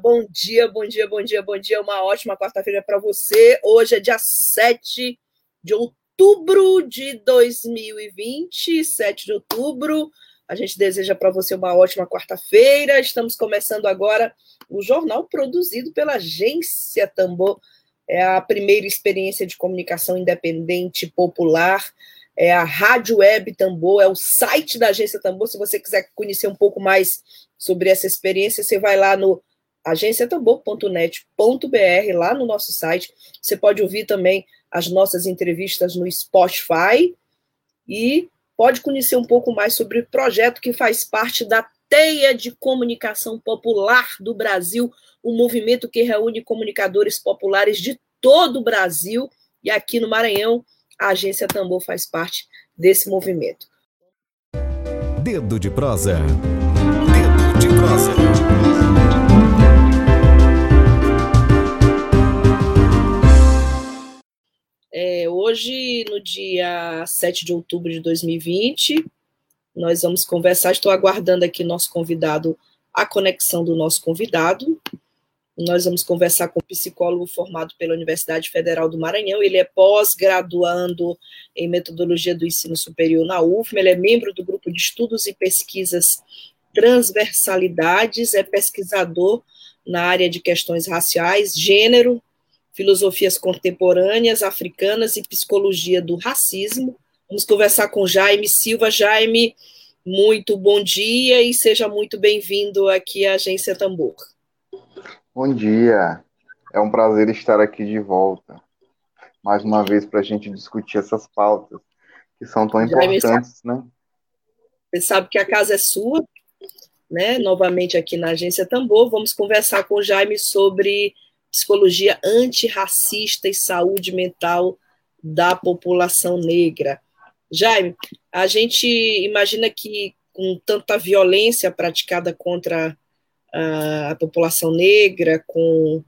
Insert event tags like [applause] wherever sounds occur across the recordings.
bom dia, bom dia, bom dia, bom dia. Uma ótima quarta-feira para você. Hoje é dia 7 de outubro de 2020, 7 de outubro. A gente deseja para você uma ótima quarta-feira. Estamos começando agora o jornal produzido pela Agência Tambor. É a primeira experiência de comunicação independente popular. É a Rádio Web Tambor, é o site da Agência Tambor. Se você quiser conhecer um pouco mais sobre essa experiência, você vai lá no agenciatambor.net.br, lá no nosso site. Você pode ouvir também as nossas entrevistas no Spotify e pode conhecer um pouco mais sobre o projeto que faz parte da Teia de Comunicação Popular do Brasil, um movimento que reúne comunicadores populares de todo o Brasil e aqui no Maranhão, a Agência Tambor faz parte desse movimento. Dedo de prosa. Dedo de prosa. Hoje, no dia 7 de outubro de 2020, nós vamos conversar. Estou aguardando aqui nosso convidado, a conexão do nosso convidado. Nós vamos conversar com um psicólogo formado pela Universidade Federal do Maranhão. Ele é pós-graduando em metodologia do ensino superior na UFM. Ele é membro do grupo de estudos e pesquisas transversalidades, é pesquisador na área de questões raciais, gênero, filosofias contemporâneas africanas e psicologia do racismo. Vamos conversar com Jaime Silva. Jaime, muito bom dia e seja muito bem-vindo aqui à Agência Tambor. Bom dia, é um prazer estar aqui de volta, mais uma vez para a gente discutir essas pautas que são tão Jaime, importantes, né? Você sabe que a casa é sua, né? Novamente aqui na Agência Tambor, vamos conversar com o Jaime sobre psicologia antirracista e saúde mental da população negra. Jaime, a gente imagina que com tanta violência praticada contra a, população negra, com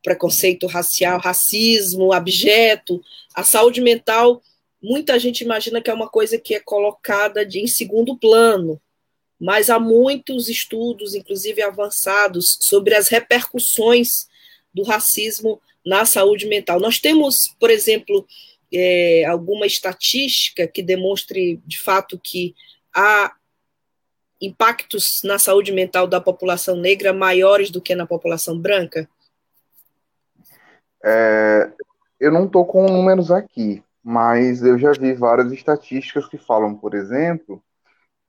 preconceito racial, racismo, abjeto, a saúde mental, muita gente imagina que é uma coisa que é colocada de, em segundo plano, mas há muitos estudos, inclusive avançados, sobre as repercussões do racismo na saúde mental. Nós temos, por exemplo, é, alguma estatística que demonstre de fato que há impactos na saúde mental da população negra maiores do que na população branca? É, eu não estou com números aqui, mas eu já vi várias estatísticas que falam, por exemplo,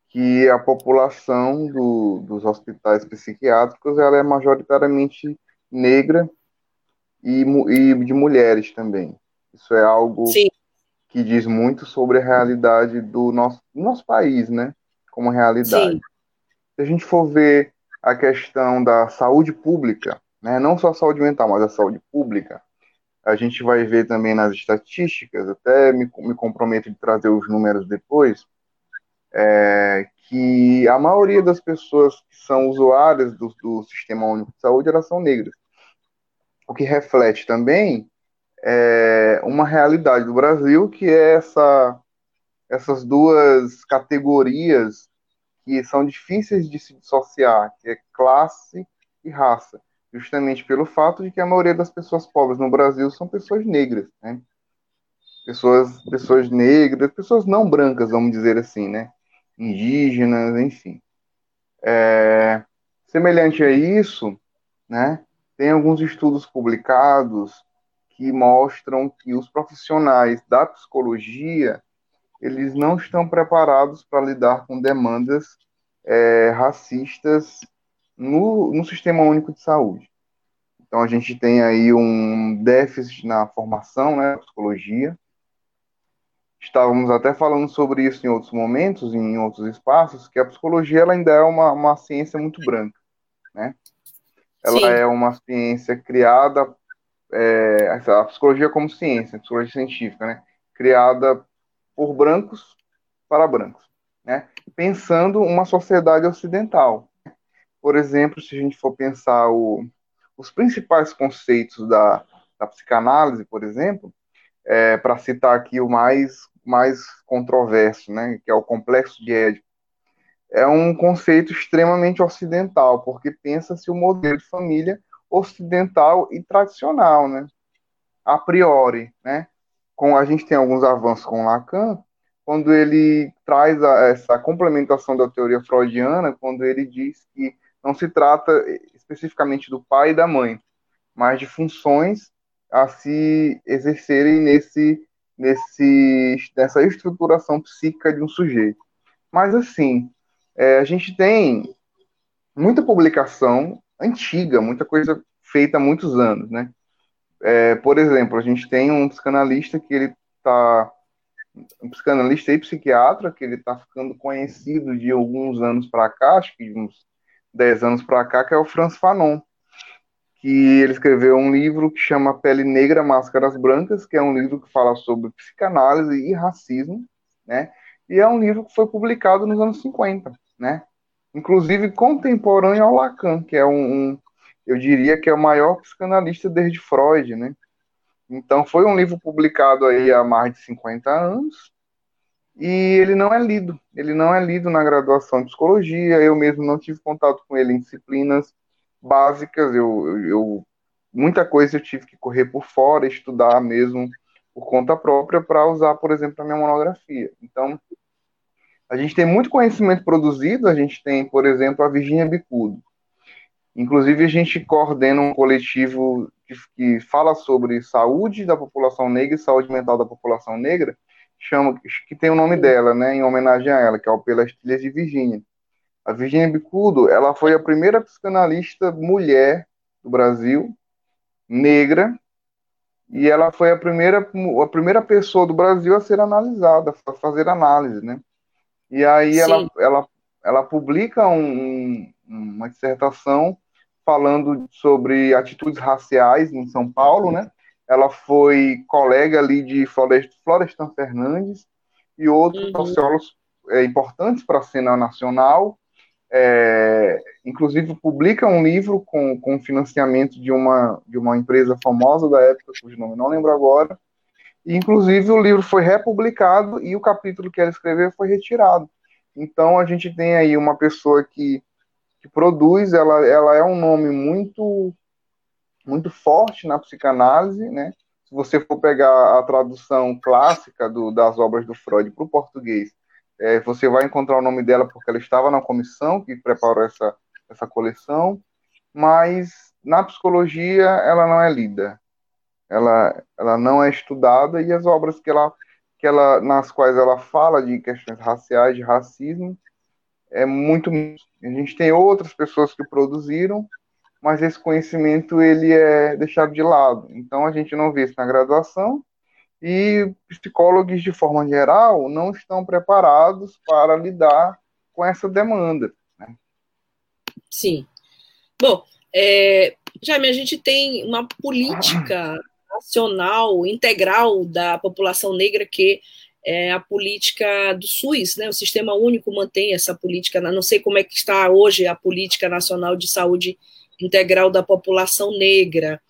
que a população do, dos hospitais psiquiátricos ela é majoritariamente negra e, e de mulheres também. Isso é algo Sim. que diz muito sobre a realidade do nosso, nosso país, né? Como realidade. Sim. Se a gente for ver a questão da saúde pública, né? Não só a saúde mental, mas a saúde pública, a gente vai ver também nas estatísticas, até me, me comprometo de trazer os números depois, é, que a maioria das pessoas que são usuárias do, do Sistema Único de Saúde, elas são negras. O que reflete também é uma realidade do Brasil, que é essa, essas duas categorias que são difíceis de se dissociar, que é classe e raça, justamente pelo fato de que a maioria das pessoas pobres no Brasil são pessoas negras, né? Pessoas, pessoas negras, pessoas não brancas, vamos dizer assim, né? Indígenas, enfim. É, semelhante a isso, né? Tem alguns estudos publicados que mostram que os profissionais da psicologia eles não estão preparados para lidar com demandas é, racistas no, no Sistema Único de Saúde. Então, a gente tem aí um déficit na formação, né, psicologia. Estávamos até falando sobre isso em outros momentos, em outros espaços, que a psicologia ela ainda é uma, uma ciência muito branca, né? Ela Sim. é uma ciência criada é, a psicologia como ciência, a psicologia científica, né? Criada por brancos para brancos, né? Pensando uma sociedade ocidental. Por exemplo, se a gente for pensar o, os principais conceitos da, da psicanálise, por exemplo, é, para citar aqui o mais, mais controverso, né, que é o complexo de Édipo, é um conceito extremamente ocidental, porque pensa-se o modelo de família ocidental e tradicional, né? A priori, né? Com a gente tem alguns avanços com Lacan, quando ele traz a, essa complementação da teoria freudiana, quando ele diz que não se trata especificamente do pai e da mãe, mas de funções a se exercerem nesse, nesse, nessa estruturação psíquica de um sujeito. Mas, assim, é, a gente tem muita publicação antiga, muita coisa feita há muitos anos, né? É, por exemplo, a gente tem um psicanalista que ele está um psicanalista e psiquiatra que ele está ficando conhecido de alguns anos para cá, acho que uns 10 anos para cá, que é o Franz Fanon, que ele escreveu um livro que chama Pele Negra, Máscaras Brancas, que é um livro que fala sobre psicanálise e racismo, né? E é um livro que foi publicado nos anos 50, né? Inclusive contemporâneo ao Lacan, que é um, um eu diria que é o maior psicanalista desde Freud, né? Então foi um livro publicado aí há mais de 50 anos, e ele não é lido. Ele não é lido na graduação de psicologia. Eu mesmo não tive contato com ele em disciplinas básicas. Eu, eu, muita coisa eu tive que correr por fora, estudar mesmo por conta própria para usar, por exemplo, a minha monografia. Então, a gente tem muito conhecimento produzido. A gente tem, por exemplo, a Virginia Bicudo. Inclusive, a gente coordena um coletivo que, que fala sobre saúde da população negra e saúde mental da população negra chama, que tem o nome dela, né, em homenagem a ela, que é o Pelas Trilhas de Virgínia. A Virgínia Bicudo, ela foi a primeira psicanalista mulher do Brasil, negra, e ela foi a primeira, a primeira pessoa do Brasil a ser analisada, a fazer análise, né? E aí ela, ela, ela publica um, uma dissertação falando sobre atitudes raciais em São Paulo, né? ela foi colega ali de Florestan Fernandes e outros uhum. sociólogos é, importantes para a cena nacional. É, inclusive publica um livro com, com financiamento de uma, de uma empresa famosa da época, cujo nome não lembro agora. Inclusive o livro foi republicado e o capítulo que ela escreveu foi retirado. Então a gente tem aí uma pessoa que, que produz, ela, ela é um nome muito muito forte na psicanálise, né? Se você for pegar a tradução clássica do, das obras do Freud para o português, é, você vai encontrar o nome dela porque ela estava na comissão que preparou essa, essa coleção, mas na psicologia ela não é lida, ela, ela não é estudada e as obras que ela, que ela, nas quais ela fala de questões raciais, de racismo, é muito. A gente tem outras pessoas que produziram, mas esse conhecimento ele é deixado de lado. Então a gente não vê isso na graduação e psicólogos de forma geral não estão preparados para lidar com essa demanda. Né? Sim. Bom, é, Jaime, a gente tem uma política nacional integral da população negra que é a política do SUS, né? O Sistema Único mantém essa política. Não sei como é que está hoje a política nacional de saúde integral da população negra.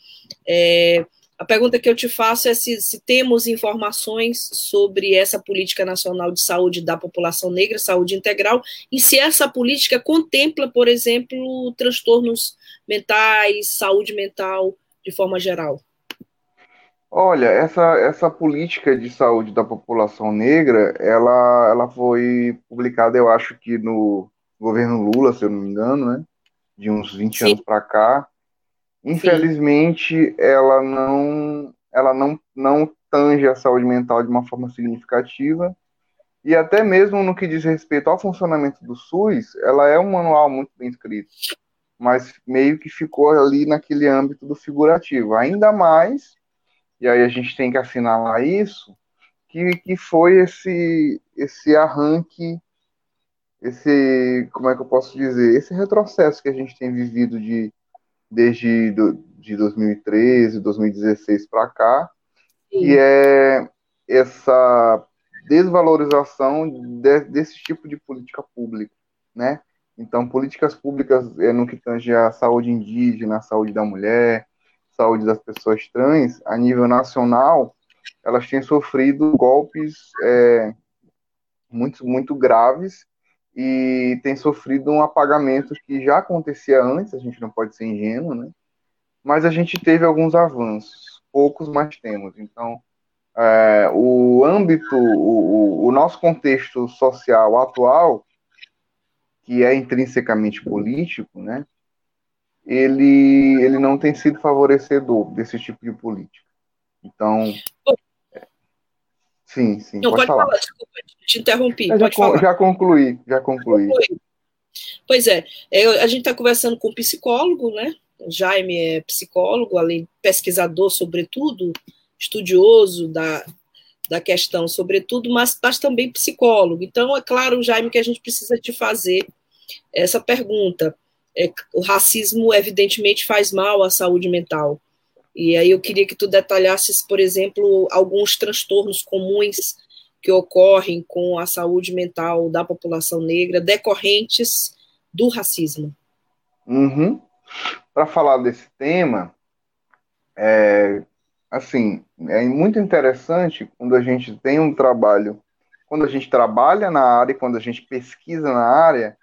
É, a pergunta que eu te faço é se, se, temos informações sobre essa política nacional de saúde da população negra, saúde integral, e se essa política contempla, por exemplo, transtornos mentais, saúde mental de forma geral. Olha, essa, essa política de saúde da população negra, ela, ela foi publicada, eu acho que no governo Lula, se eu não me engano, né? de uns 20 Sim. anos para cá. Infelizmente, Sim. ela não ela não, não tange a saúde mental de uma forma significativa. E até mesmo no que diz respeito ao funcionamento do SUS, ela é um manual muito bem escrito, mas meio que ficou ali naquele âmbito do figurativo. Ainda mais, e aí a gente tem que assinalar isso, que, que foi esse, esse arranque esse, como é que eu posso dizer, esse retrocesso que a gente tem vivido de, desde do, de 2013, 2016 para cá, Sim. que é essa desvalorização de, desse tipo de política pública, né? Então, políticas públicas é, no que tange a saúde indígena, a saúde da mulher, saúde das pessoas trans, a nível nacional, elas têm sofrido golpes é, muito, muito graves e têm sofrido um apagamento que já acontecia antes, a gente não pode ser ingênuo, né? Mas a gente teve alguns avanços, poucos, mas temos. Então, é, o âmbito, o, o, nosso contexto social atual, que é intrinsecamente político, né? Ele, ele não tem sido favorecedor desse tipo de política. Então, sim, sim. Não, pode, pode falar. falar. Desculpa, te interrompi. Já, falar. já concluí, já concluí. Pois é, é a gente está conversando com um psicólogo, né? Jaime é psicólogo, além pesquisador, sobretudo, estudioso da, da questão, sobretudo, mas, mas também psicólogo. Então, é claro, Jaime, que a gente precisa te fazer essa pergunta. É, o racismo, evidentemente, faz mal à saúde mental. E aí eu queria que tu detalhasses, por exemplo, alguns transtornos comuns que ocorrem com a saúde mental da população negra decorrentes do racismo. Uhum. Para falar desse tema, é, assim, é muito interessante quando a gente tem um trabalho, quando a gente trabalha na área, quando a gente pesquisa na área,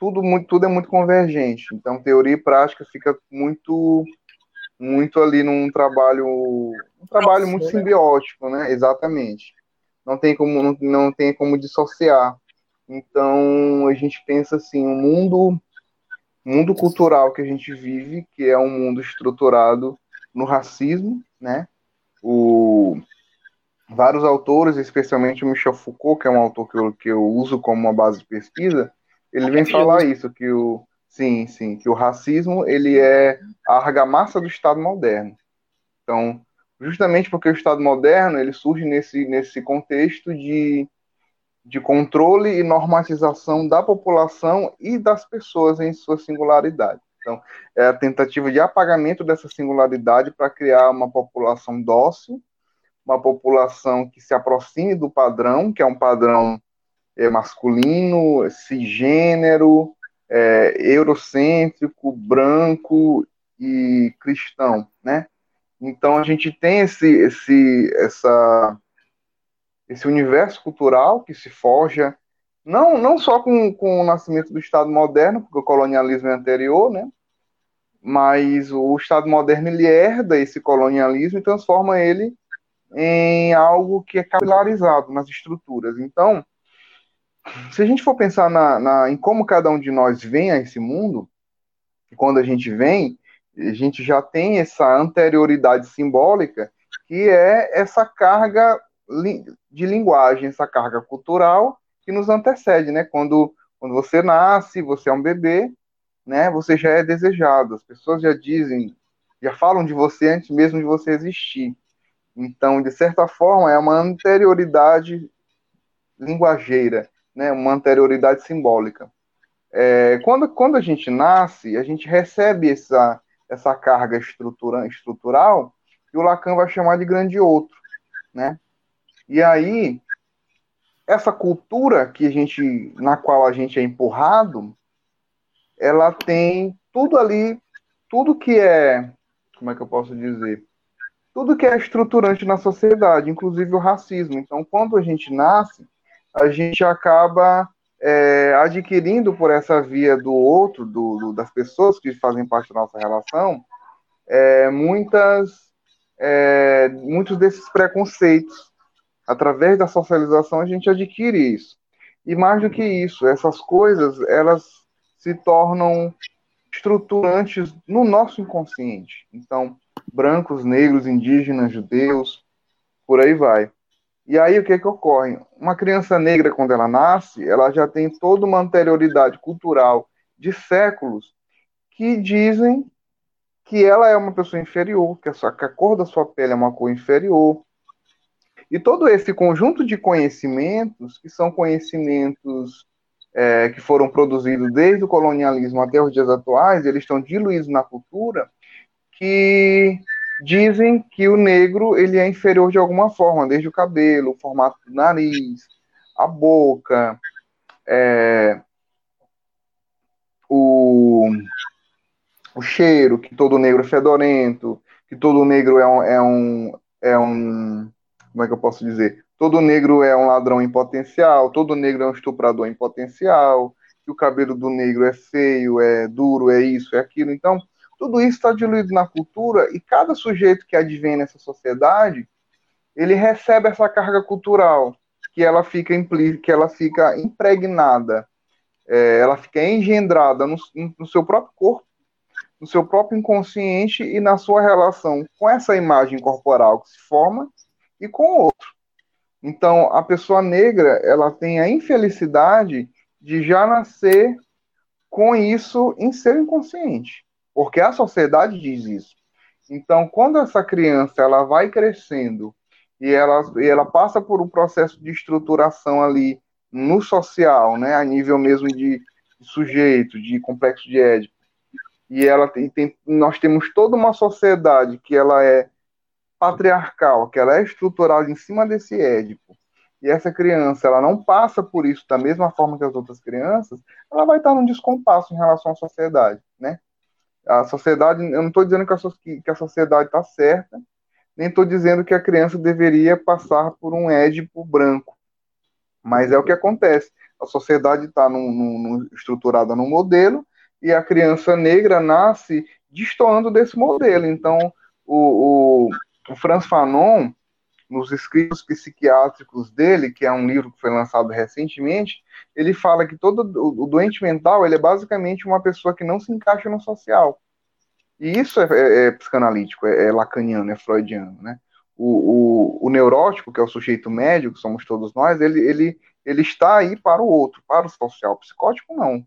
tudo, muito, tudo é muito convergente. Então, teoria e prática fica muito muito ali num trabalho um trabalho muito né? simbiótico, né? Exatamente. Não tem como não, não tem como dissociar. Então, a gente pensa assim, o um mundo mundo cultural que a gente vive, que é um mundo estruturado no racismo, né? O, vários autores, especialmente o Michel Foucault, que é um autor que eu, que eu uso como uma base de pesquisa, ele vem falar isso, que o sim, sim, que o racismo ele é a argamassa do Estado moderno. Então, justamente porque o Estado moderno ele surge nesse, nesse contexto de, de controle e normatização da população e das pessoas em sua singularidade. Então, é a tentativa de apagamento dessa singularidade para criar uma população dócil, uma população que se aproxime do padrão, que é um padrão masculino, cisgênero, é, eurocêntrico, branco e cristão, né? Então a gente tem esse, esse, essa, esse universo cultural que se forja não, não só com, com o nascimento do Estado moderno, porque o colonialismo é anterior, né? mas o Estado moderno ele herda esse colonialismo e transforma ele em algo que é capilarizado nas estruturas. Então, se a gente for pensar na, na, em como cada um de nós vem a esse mundo, quando a gente vem, a gente já tem essa anterioridade simbólica, que é essa carga de linguagem, essa carga cultural que nos antecede, né? Quando, quando você nasce, você é um bebê, né? Você já é desejado. As pessoas já dizem, já falam de você antes mesmo de você existir. Então, de certa forma, é uma anterioridade linguageira, né? Uma anterioridade simbólica. É, quando, quando a gente nasce, a gente recebe essa, essa carga estrutura, estrutural que o Lacan vai chamar de grande outro, né? E aí essa cultura que a gente, na qual a gente é empurrado, ela tem tudo ali, tudo que é, como é que eu posso dizer, tudo que é estruturante na sociedade, inclusive o racismo. Então, quando a gente nasce, a gente acaba é, adquirindo por essa via do outro, do, do, das pessoas que fazem parte da nossa relação, é, muitas, é, muitos desses preconceitos através da socialização a gente adquire isso. E mais do que isso, essas coisas, elas se tornam estruturantes no nosso inconsciente. Então, brancos, negros, indígenas, judeus, por aí vai. E aí o que que ocorre? Uma criança negra quando ela nasce, ela já tem toda uma anterioridade cultural de séculos que dizem que ela é uma pessoa inferior, que a, sua, que a cor da sua pele é uma cor inferior, e todo esse conjunto de conhecimentos, que são conhecimentos é, que foram produzidos desde o colonialismo até os dias atuais, eles estão diluídos na cultura, que dizem que o negro ele é inferior de alguma forma, desde o cabelo, o formato do nariz, a boca, é, o, o cheiro, que todo negro é fedorento, que todo negro é um, é um, é um como é que eu posso dizer? Todo negro é um ladrão em potencial, todo negro é um estuprador em potencial, que o cabelo do negro é feio, é duro, é isso, é aquilo. Então, tudo isso está diluído na cultura e cada sujeito que advém nessa sociedade, ele recebe essa carga cultural que ela fica que ela fica impregnada, é, ela fica engendrada no, no seu próprio corpo, no seu próprio inconsciente e na sua relação com essa imagem corporal que se forma e com o outro. Então, a pessoa negra, ela tem a infelicidade de já nascer com isso em seu inconsciente, porque a sociedade diz isso. Então, quando essa criança ela vai crescendo e ela, e ela passa por um processo de estruturação ali no social, né, a nível mesmo de, sujeito, de complexo de Édipo, e ela tem, nós temos toda uma sociedade que ela é patriarcal, que ela é estruturada em cima desse Édipo, e essa criança ela não passa por isso da mesma forma que as outras crianças, ela vai estar num descompasso em relação à sociedade, né? A sociedade, eu não estou dizendo que a, que a sociedade está certa, nem estou dizendo que a criança deveria passar por um édipo branco, mas é o que acontece. A sociedade está estruturada num modelo e a criança negra nasce destoando desse modelo. Então, o, o, o Franz Fanon, nos escritos psiquiátricos dele, que é um livro que foi lançado recentemente, ele fala que todo o doente mental ele é basicamente uma pessoa que não se encaixa no social. E isso é, é, é psicanalítico, é, é, lacaniano, é freudiano, né? O, o, o, neurótico, que é o sujeito médio, que somos todos nós, ele, ele, ele está aí para o outro, para o social. O psicótico não. O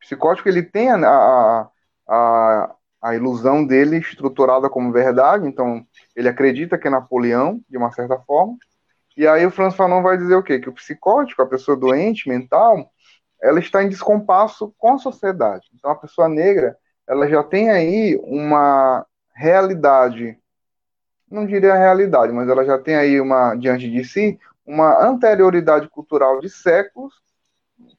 psicótico ele tem a, a, a, a ilusão dele estruturada como verdade, então ele acredita que é Napoleão, de uma certa forma, e aí o Franz Fanon vai dizer o quê? Que o psicótico, a pessoa doente, mental, ela está em descompasso com a sociedade. Então a pessoa negra, ela já tem aí uma realidade, não diria realidade, mas ela já tem aí uma, diante de si, uma anterioridade cultural de séculos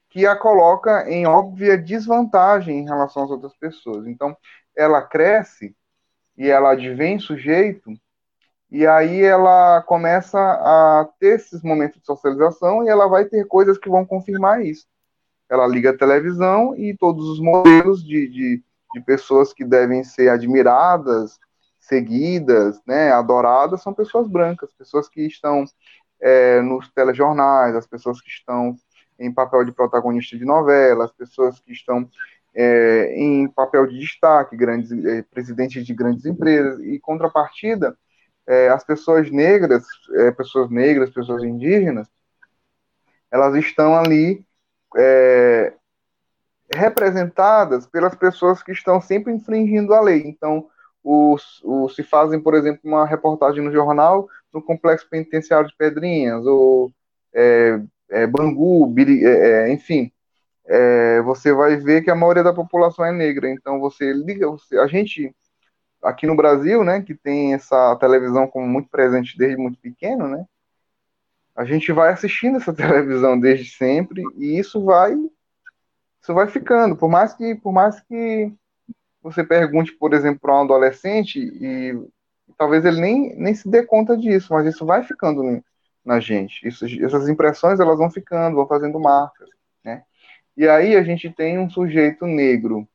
que a coloca em óbvia desvantagem em relação às outras pessoas. Então, ela cresce e ela advém sujeito, e aí ela começa a ter esses momentos de socialização e ela vai ter coisas que vão confirmar isso. Ela liga a televisão e todos os modelos de, de, de pessoas que devem ser admiradas, seguidas, né, adoradas, são pessoas brancas, pessoas que estão é, nos telejornais, as pessoas que estão em papel de protagonista de novelas, pessoas que estão é, em papel de destaque, grandes é, presidentes de grandes empresas, e contrapartida, é, as pessoas negras, é, pessoas negras, pessoas indígenas, elas estão ali é, representadas pelas pessoas que estão sempre infringindo a lei. Então, os, os, se fazem, por exemplo, uma reportagem no jornal no complexo penitenciário de Pedrinhas, ou é, Bangu, Biri, enfim, é, você vai ver que a maioria da população é negra. Então você liga, você, a gente aqui no Brasil, né, que tem essa televisão como muito presente desde muito pequeno, né, a gente vai assistindo essa [laughs] televisão desde sempre e isso vai isso vai ficando. Por mais que por mais que você pergunte, por exemplo, para um adolescente e, talvez ele nem, nem se dê conta disso, mas isso vai ficando na gente. Isso, essas impressões elas vão ficando, vão fazendo marcas, né? E aí a gente tem um sujeito negro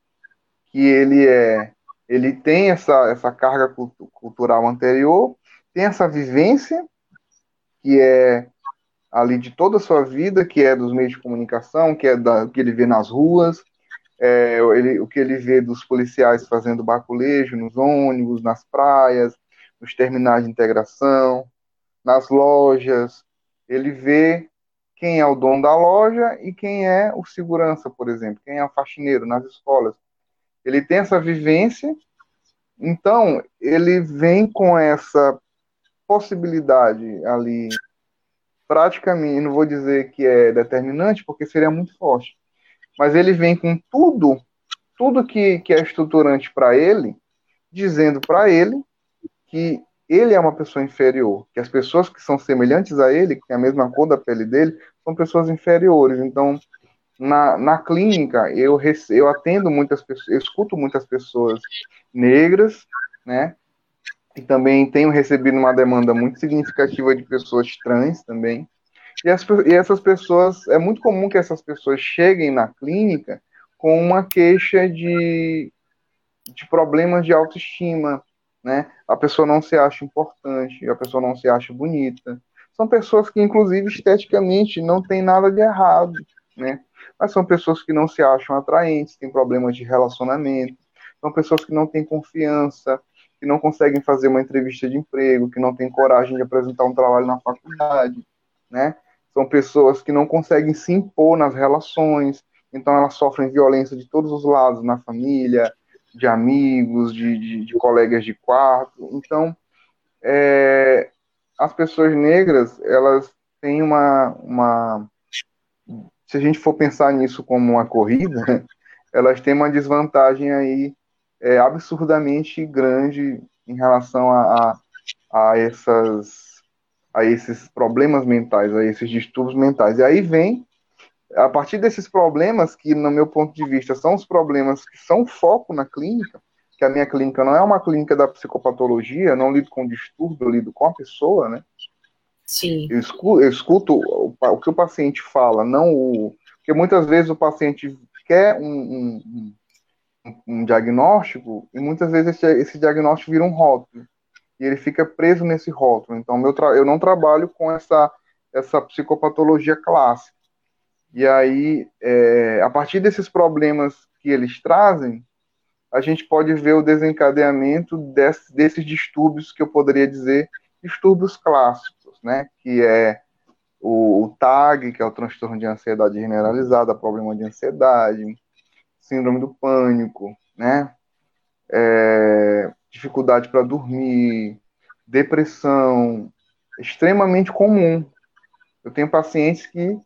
que ele é, ele tem essa, essa carga cultural anterior, tem essa vivência que é ali de toda a sua vida, que é dos meios de comunicação, que é da, que ele vê nas ruas, é, ele, o que ele vê dos policiais fazendo baculejo nos ônibus, nas praias, nos terminais de integração, nas lojas. Ele vê quem é o dono da loja e quem é o segurança, por exemplo, quem é o faxineiro nas escolas. Ele tem essa vivência, então ele vem com essa possibilidade ali, praticamente, não vou dizer que é determinante, porque seria muito forte, mas ele vem com tudo, tudo que, que é estruturante para ele, dizendo para ele que ele é uma pessoa inferior, que as pessoas que são semelhantes a ele, que têm a mesma cor da pele dele, são pessoas inferiores. Então, na, na clínica, eu, eu atendo muitas pessoas, eu escuto muitas pessoas negras, né? E também tenho recebido uma demanda muito significativa de pessoas trans também. E, as, e essas pessoas, é muito comum que essas pessoas cheguem na clínica com uma queixa de, de problemas de autoestima, né? A pessoa não se acha importante, a pessoa não se acha bonita. São pessoas que, inclusive, esteticamente não tem nada de errado, né? Mas são pessoas que não se acham atraentes, têm problemas de relacionamento, são pessoas que não têm confiança, que não conseguem fazer uma entrevista de emprego, que não têm coragem de apresentar um trabalho na faculdade, né? São pessoas que não conseguem se impor nas relações, então elas sofrem violência de todos os lados, na família, de amigos, de, de, de colegas de quarto. Então, é, as pessoas negras, elas têm uma, uma. Se a gente for pensar nisso como uma corrida, [laughs] elas têm uma desvantagem aí é, absurdamente grande em relação a, a, a, essas, a esses problemas mentais, a esses distúrbios mentais. E aí vem a partir desses problemas, que no meu ponto de vista são os problemas que são foco na clínica, que a minha clínica não é uma clínica da psicopatologia, não lido com distúrbio, eu lido com a pessoa, né? Sim. Eu escuto, eu escuto o, o, que o paciente fala, não o. Porque muitas vezes o paciente quer um, um, um, um diagnóstico e muitas vezes esse, esse, diagnóstico vira um rótulo. E ele fica preso nesse rótulo. Então, meu eu não trabalho com essa, essa psicopatologia clássica. E aí, é, a partir desses problemas que eles trazem, a gente pode ver o desencadeamento desse, desses distúrbios que eu poderia dizer distúrbios clássicos, né? Que é o, o, TAG, que é o transtorno de ansiedade generalizada, problema de ansiedade, síndrome do pânico, né? É, dificuldade para dormir, depressão, extremamente comum. Eu tenho pacientes que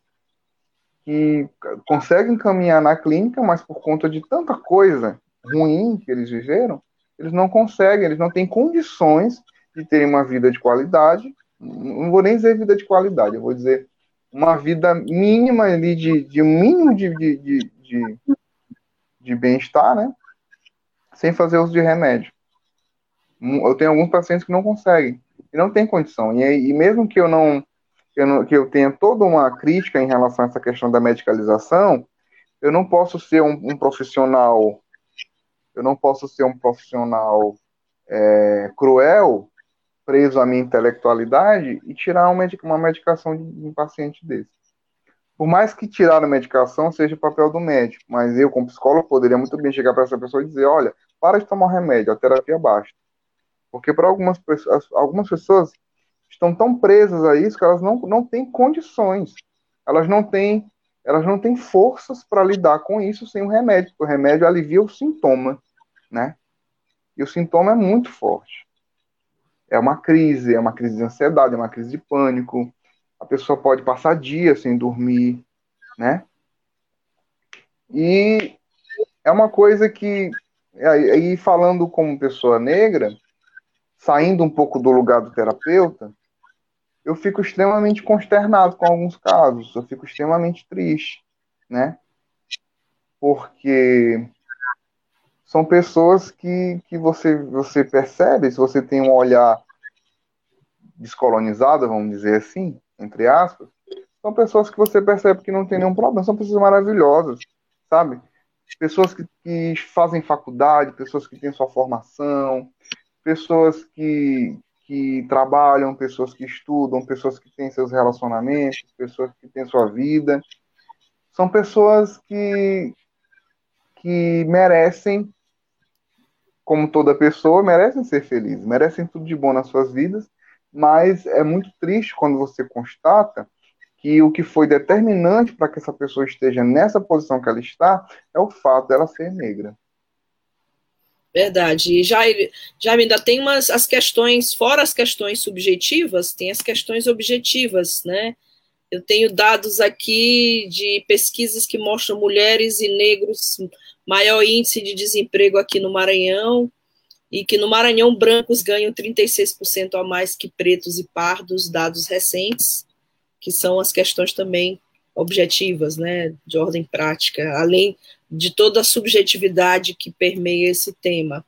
que conseguem caminhar na clínica, mas por conta de tanta coisa ruim que eles viveram, eles não conseguem, eles não têm condições de terem uma vida de qualidade. Não vou nem dizer vida de qualidade, eu vou dizer uma vida mínima ali de, de mínimo de, de, de, de, de bem-estar, né? Sem fazer uso de remédio. Eu tenho alguns pacientes que não conseguem e não tem condição. E, e mesmo que eu não eu não, que eu tenha toda uma crítica em relação a essa questão da medicalização, eu não posso ser um, um profissional, eu não posso ser um profissional é, cruel, preso à minha intelectualidade e tirar uma, uma medicação de um paciente desse. Por mais que tirar a medicação seja o papel do médico, mas eu, como psicólogo, poderia muito bem chegar para essa pessoa e dizer: olha, para de tomar remédio, a terapia basta. Porque para algumas algumas pessoas estão tão presas a isso que elas não, não têm condições. Elas não têm, elas não têm forças para lidar com isso sem o remédio, porque o remédio alivia o sintoma, né? E o sintoma é muito forte. É uma crise, é uma crise de ansiedade, é uma crise de pânico. A pessoa pode passar dias sem dormir, né? E é uma coisa que, aí falando como pessoa negra, saindo um pouco do lugar do terapeuta, eu fico extremamente consternado com alguns casos, eu fico extremamente triste, né? Porque são pessoas que, que você, você percebe, se você tem um olhar descolonizado, vamos dizer assim, entre aspas, são pessoas que você percebe que não tem nenhum problema, são pessoas maravilhosas, sabe? Pessoas que, que fazem faculdade, pessoas que têm sua formação, pessoas que, que trabalham, pessoas que estudam, pessoas que têm seus relacionamentos, pessoas que têm sua vida. São pessoas que, que merecem, como toda pessoa, merecem ser felizes, merecem tudo de bom nas suas vidas, mas é muito triste quando você constata que o que foi determinante para que essa pessoa esteja nessa posição que ela está é o fato dela ser negra. Verdade. E já, já ainda tem umas as questões, fora as questões subjetivas, tem as questões objetivas, né? Eu tenho dados aqui de pesquisas que mostram mulheres e negros maior índice de desemprego aqui no Maranhão, e que no Maranhão brancos ganham 36% a mais que pretos e pardos, dados recentes, que são as questões também objetivas, né, de ordem prática, além de toda a subjetividade que permeia esse tema.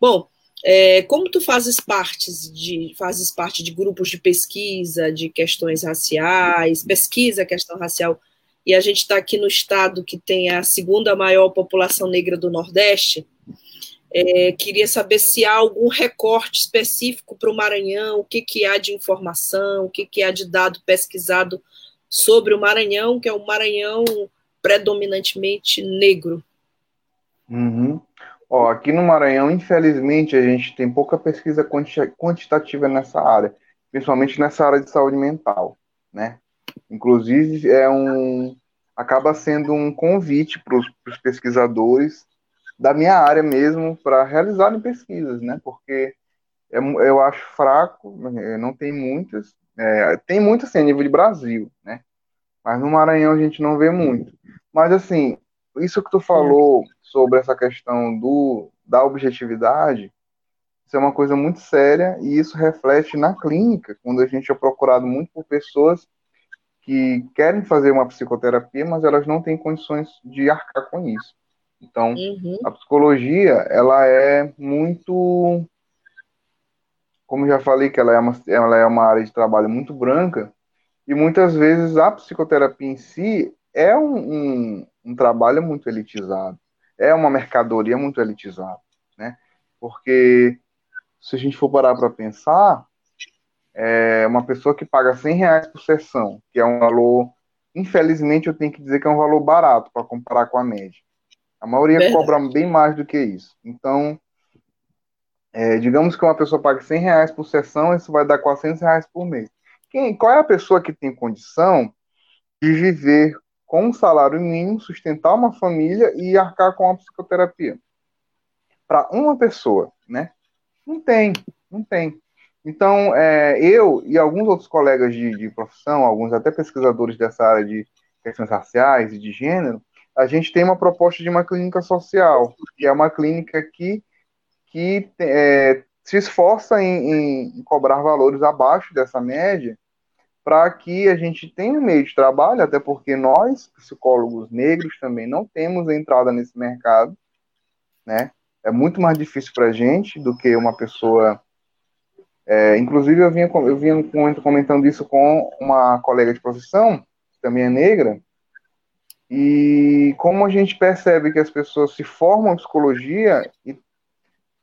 Bom, é, como tu fazes parte de fazes parte de grupos de pesquisa de questões raciais, pesquisa questão racial, e a gente está aqui no estado que tem a segunda maior população negra do Nordeste, é, queria saber se há algum recorte específico para o Maranhão, o que, que há de informação, o que, que há de dado pesquisado sobre o Maranhão, que é um Maranhão predominantemente negro. Uhum. Ó, aqui no Maranhão, infelizmente, a gente tem pouca pesquisa quantitativa nessa área, principalmente nessa área de saúde mental, né? Inclusive, é um, acaba sendo um convite para os pesquisadores da minha área mesmo para realizarem pesquisas, né? Porque é, eu acho fraco, é, não tem muitas, é, tem muitas assim, a nível de Brasil, né? Mas no Maranhão a gente não vê muito. Mas assim, isso que tu falou sobre essa questão do, da objetividade, isso é uma coisa muito séria e isso reflete na clínica, quando a gente é procurado muito por pessoas que querem fazer uma psicoterapia, mas elas não têm condições de arcar com isso. Então, uhum. a psicologia, ela é muito, como já falei, que ela é, uma, ela é uma área de trabalho muito branca, e muitas vezes a psicoterapia em si é um, um, um trabalho muito elitizado, é uma mercadoria muito elitizada, né? Porque se a gente for parar para pensar, é uma pessoa que paga 100 reais por sessão, que é um valor, infelizmente eu tenho que dizer que é um valor barato para comparar com a média. A maioria Verdade. cobra bem mais do que isso. Então, é, digamos que uma pessoa pague 100 reais por sessão, isso vai dar 400 reais por mês. Quem, qual é a pessoa que tem condição de viver com um salário mínimo, sustentar uma família e arcar com a psicoterapia? Para uma pessoa, né? Não tem, não tem. Então, é, eu e alguns outros colegas de, de profissão, alguns até pesquisadores dessa área de questões raciais e de gênero, a gente tem uma proposta de uma clínica social, que é uma clínica que, que é, se esforça em, em, cobrar valores abaixo dessa média, para que a gente tenha um meio de trabalho, até porque nós, psicólogos negros, também não temos entrada nesse mercado, né? É muito mais difícil para a gente do que uma pessoa. É, inclusive, eu vinha, eu vinha comentando isso com uma colega de profissão, que também é negra, e como a gente percebe que as pessoas se formam em psicologia, e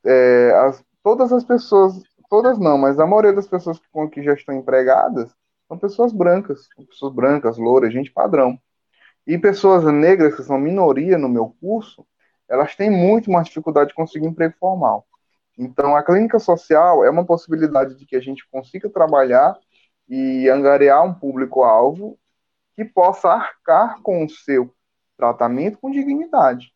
é, as, todas as pessoas, todas não, mas a maioria das pessoas que, que já estão empregadas são pessoas brancas, pessoas brancas, louras, gente padrão. E pessoas negras, que são minoria no meu curso, elas têm muito mais dificuldade de conseguir emprego formal. Então, a clínica social é uma possibilidade de que a gente consiga trabalhar e angariar um público-alvo que possa arcar com o seu tratamento com dignidade.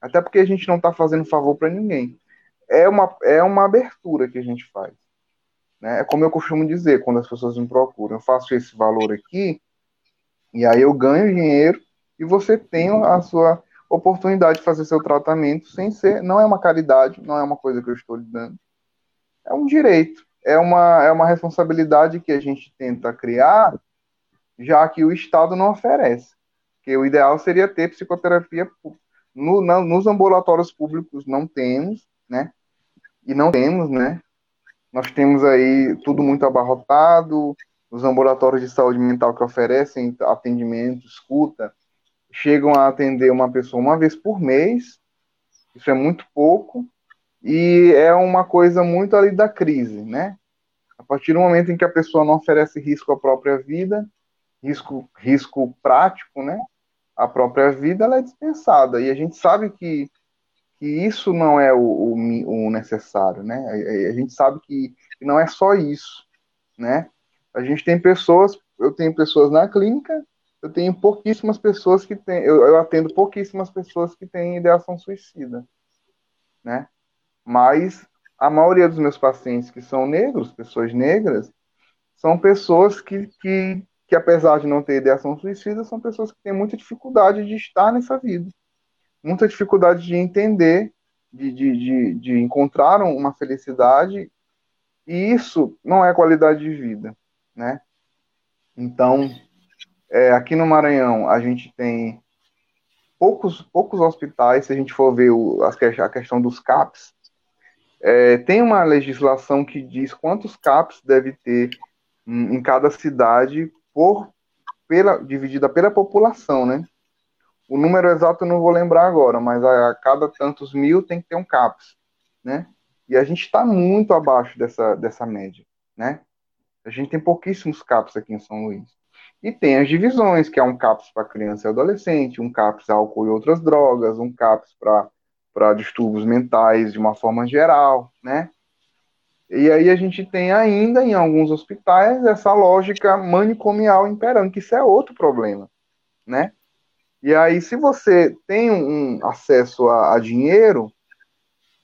Até porque a gente não está fazendo favor para ninguém. É uma, é uma abertura que a gente faz. Né? É como eu costumo dizer quando as pessoas me procuram: eu faço esse valor aqui, e aí eu ganho dinheiro, e você tem a sua oportunidade de fazer seu tratamento sem ser. Não é uma caridade, não é uma coisa que eu estou lhe dando. É um direito, é uma, é uma responsabilidade que a gente tenta criar já que o Estado não oferece. Que o ideal seria ter psicoterapia no, na, nos ambulatórios públicos não temos, né? E não temos, né? Nós temos aí tudo muito abarrotado, os ambulatórios de saúde mental que oferecem atendimento, escuta, chegam a atender uma pessoa uma vez por mês, isso é muito pouco, e é uma coisa muito ali da crise, né? A partir do momento em que a pessoa não oferece risco à própria vida, risco, risco prático, né? A própria vida ela é dispensada e a gente sabe que, que isso não é o, o, o necessário, né? A, a, gente sabe que, não é só isso, né? A gente tem pessoas, eu tenho pessoas na clínica, eu tenho pouquíssimas pessoas que têm, eu, eu atendo pouquíssimas pessoas que têm ideação suicida, né? Mas a maioria dos meus pacientes que são negros, pessoas negras, são pessoas que, que que apesar de não ter ideação suicida, são pessoas que têm muita dificuldade de estar nessa vida, muita dificuldade de entender de, de, de, de encontrar uma felicidade, e isso não é qualidade de vida, né? Então, é, aqui no Maranhão, a gente tem poucos, poucos hospitais, se a gente for ver o, a questão dos CAPs, é, tem uma legislação que diz quantos CAPs deve ter em, em cada cidade por pela, dividida pela população, né? O número exato eu não vou lembrar agora, mas a, a cada tantos mil tem que ter um CAPS, né? E a gente está muito abaixo dessa, dessa média, né? A gente tem pouquíssimos CAPS aqui em São Luís. E tem as divisões, que é um CAPS para criança e adolescente, um CAPS álcool e outras drogas, um CAPS para distúrbios mentais de uma forma geral, né? E aí a gente tem ainda em alguns hospitais essa lógica manicomial imperando, que isso é outro problema, né? E aí se você tem um acesso a, a dinheiro,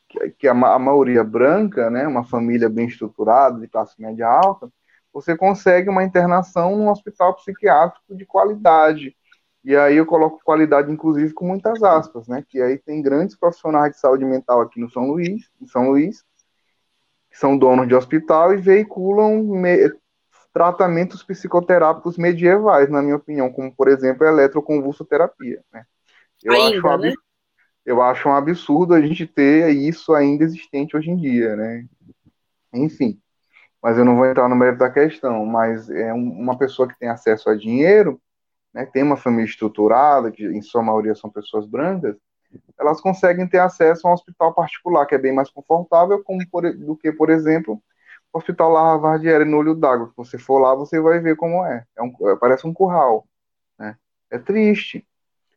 que, que a, a maioria branca, né, uma família bem estruturada, de classe média alta, você consegue uma internação num hospital psiquiátrico de qualidade. E aí eu coloco qualidade, inclusive, com muitas aspas, né? Que aí tem grandes profissionais de saúde mental aqui no São Luís, em São Luís, que são donos de hospital e veiculam. Tratamentos psicoterápicos medievais, na minha opinião, como, por exemplo, a eletroconvulsoterapia. Né? Eu, Ainda, acho né? eu acho um absurdo a gente ter isso ainda existente hoje em dia, né? Enfim, mas eu não vou entrar no mérito da questão, mas é uma pessoa que tem acesso a dinheiro, né, tem uma família estruturada, que em sua maioria são pessoas brancas, elas conseguem ter acesso a um hospital particular, que é bem mais confortável, como por, do que, por exemplo, o Hospital La Ravardiere no Olho d'Água. Se você for lá, você vai ver como é. é um, parece um curral. Né? É triste.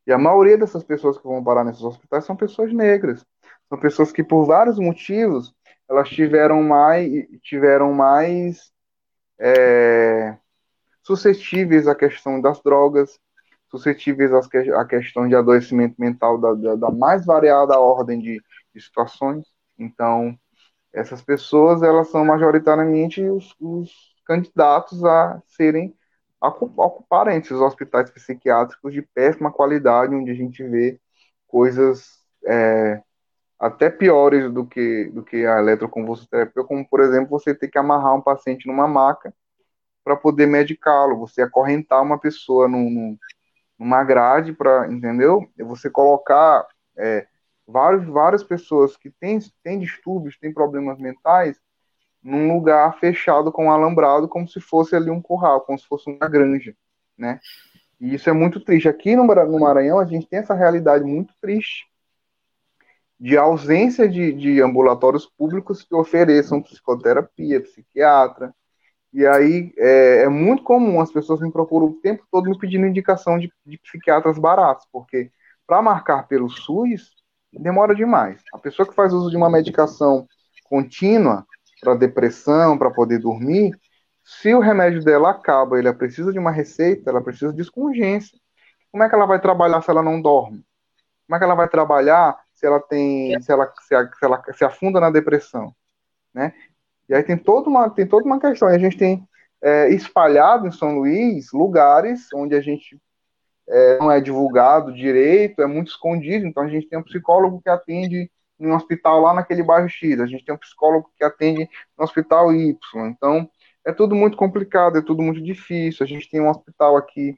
E a maioria dessas pessoas que vão parar nesses hospitais são pessoas negras. São pessoas que, por vários motivos, elas tiveram mais, tiveram mais é, suscetíveis à questão das drogas, suscetíveis à questão de adoecimento mental da, da, da mais variada ordem de, de, situações. Então, essas pessoas, elas são majoritariamente os, os candidatos a serem a ocuparem esses hospitais psiquiátricos de péssima qualidade, onde a gente vê coisas é, até piores do que, do que a eletroconvulsoterapia, como, por exemplo, você ter que amarrar um paciente numa maca para poder medicá-lo, você acorrentar uma pessoa num, numa grade para, entendeu? Você colocar é, vários, várias pessoas que têm, têm distúrbios, têm problemas mentais, num lugar fechado com um alambrado, como se fosse ali um curral, como se fosse uma granja, né? E isso é muito triste. Aqui no Maranhão, a gente tem essa realidade muito triste de ausência de, de ambulatórios públicos que ofereçam psicoterapia, psiquiatra. E aí é, é, muito comum as pessoas me procuram o tempo todo me pedindo indicação de, de psiquiatras baratos, porque para marcar pelo SUS demora demais. A pessoa que faz uso de uma medicação contínua para depressão, para poder dormir, se o remédio dela acaba, ela precisa de uma receita, ela precisa disso com urgência. Como é que ela vai trabalhar se ela não dorme? Como é que ela vai trabalhar se ela tem, se ela se, se ela se afunda na depressão, né? E aí tem toda uma tem toda uma questão. E a gente tem é, espalhado em São Luís lugares onde a gente é, não é divulgado direito, é muito escondido. Então a gente tem um psicólogo que atende em um hospital lá naquele bairro X, a gente tem um psicólogo que atende no hospital Y. Então é tudo muito complicado, é tudo muito difícil. A gente tem um hospital aqui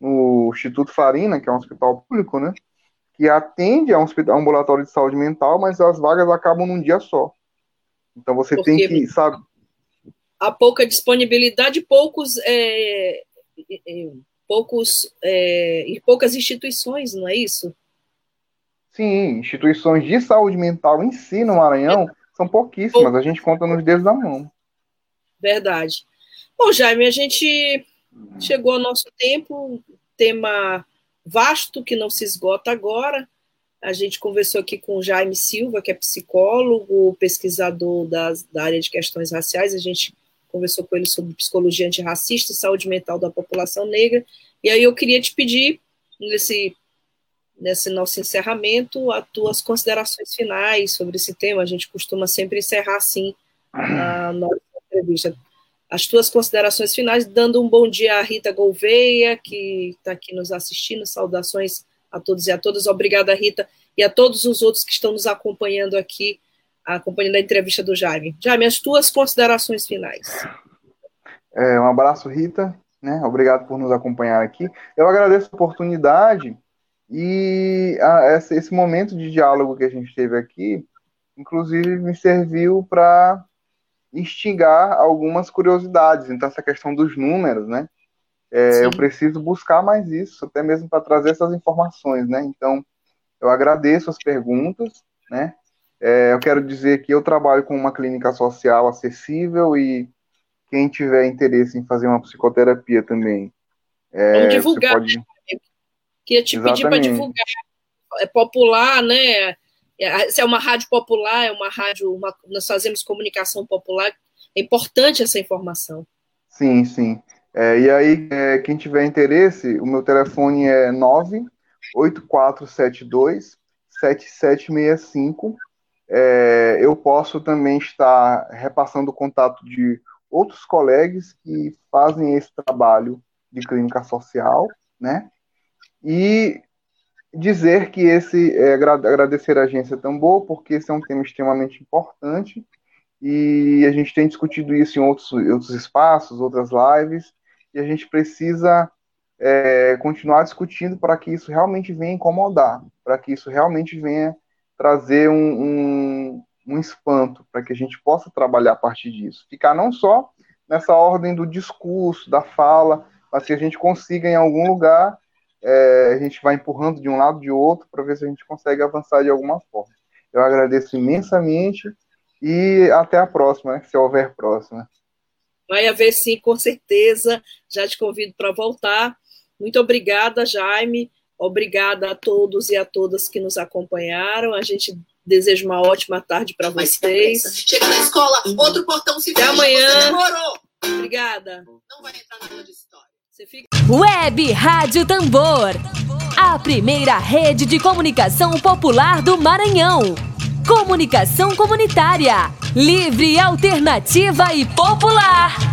no Instituto Farina, que é um hospital público, né? que atende a um hospital, ambulatório de saúde mental, mas as vagas acabam num dia só. Então você Porque tem que, sabe? Há pouca disponibilidade, poucos, é, poucos é, e poucas instituições, não é isso? Sim, instituições de saúde mental em si no Maranhão são pouquíssimas. A gente conta nos dedos da mão. Verdade. Bom, Jaime, a gente chegou ao nosso tempo, tema vasto que não se esgota agora. A gente conversou aqui com o Jaime Silva, que é psicólogo, pesquisador das, da área de questões raciais. A gente conversou com ele sobre psicologia antirracista e saúde mental da população negra. E aí eu queria te pedir, nesse, nesse nosso encerramento, as tuas considerações finais sobre esse tema. A gente costuma sempre encerrar assim a nossa entrevista as tuas considerações finais, dando um bom dia à Rita Gouveia, que está aqui nos assistindo, saudações a todos e a todas. Obrigada, Rita, e a todos os outros que estão nos acompanhando aqui, acompanhando a entrevista do Jaime. Jaime, as tuas considerações finais. É, um abraço, Rita. Né? Obrigado por nos acompanhar aqui. Eu agradeço a oportunidade e a, esse, esse momento de diálogo que a gente teve aqui, inclusive, me serviu para instigar algumas curiosidades. Então, essa questão dos números, né? É, eu preciso buscar mais isso, até mesmo para trazer essas informações, né? Então, eu agradeço as perguntas, né? É, eu quero dizer que eu trabalho com uma clínica social acessível e quem tiver interesse em fazer uma psicoterapia também. É, Vamos divulgar. Pode... Queria te Exatamente. pedir para divulgar. É popular, né? É, se é uma rádio popular, é uma rádio, uma, nós fazemos comunicação popular, é importante essa informação. Sim, sim. É, e aí, é, quem tiver interesse, o meu telefone é 98472 7765. É, eu posso também estar repassando o contato de outros colegas que fazem esse trabalho de clínica social, né? E dizer que esse é, agradecer a agência Tambor, porque esse é um tema extremamente importante e a gente tem discutido isso em outros, outros espaços, outras lives, e a gente precisa é, continuar discutindo para que isso realmente venha incomodar, para que isso realmente venha trazer um, um, um espanto, para que a gente possa trabalhar a partir disso. Ficar não só nessa ordem do discurso, da fala, mas que a gente consiga em algum lugar é, a gente vai empurrando de um lado de outro para ver se a gente consegue avançar de alguma forma. Eu agradeço imensamente e até a próxima, né, se houver próxima. Vai haver sim, com certeza. Já te convido para voltar. Muito obrigada, Jaime. Obrigada a todos e a todas que nos acompanharam. A gente deseja uma ótima tarde para vocês. Chega na escola, outro portão se Até amanhã. Obrigada. Não vai entrar na de história. Fica... Web Rádio Tambor. A primeira rede de comunicação popular do Maranhão. Comunicação comunitária. Livre, alternativa e popular.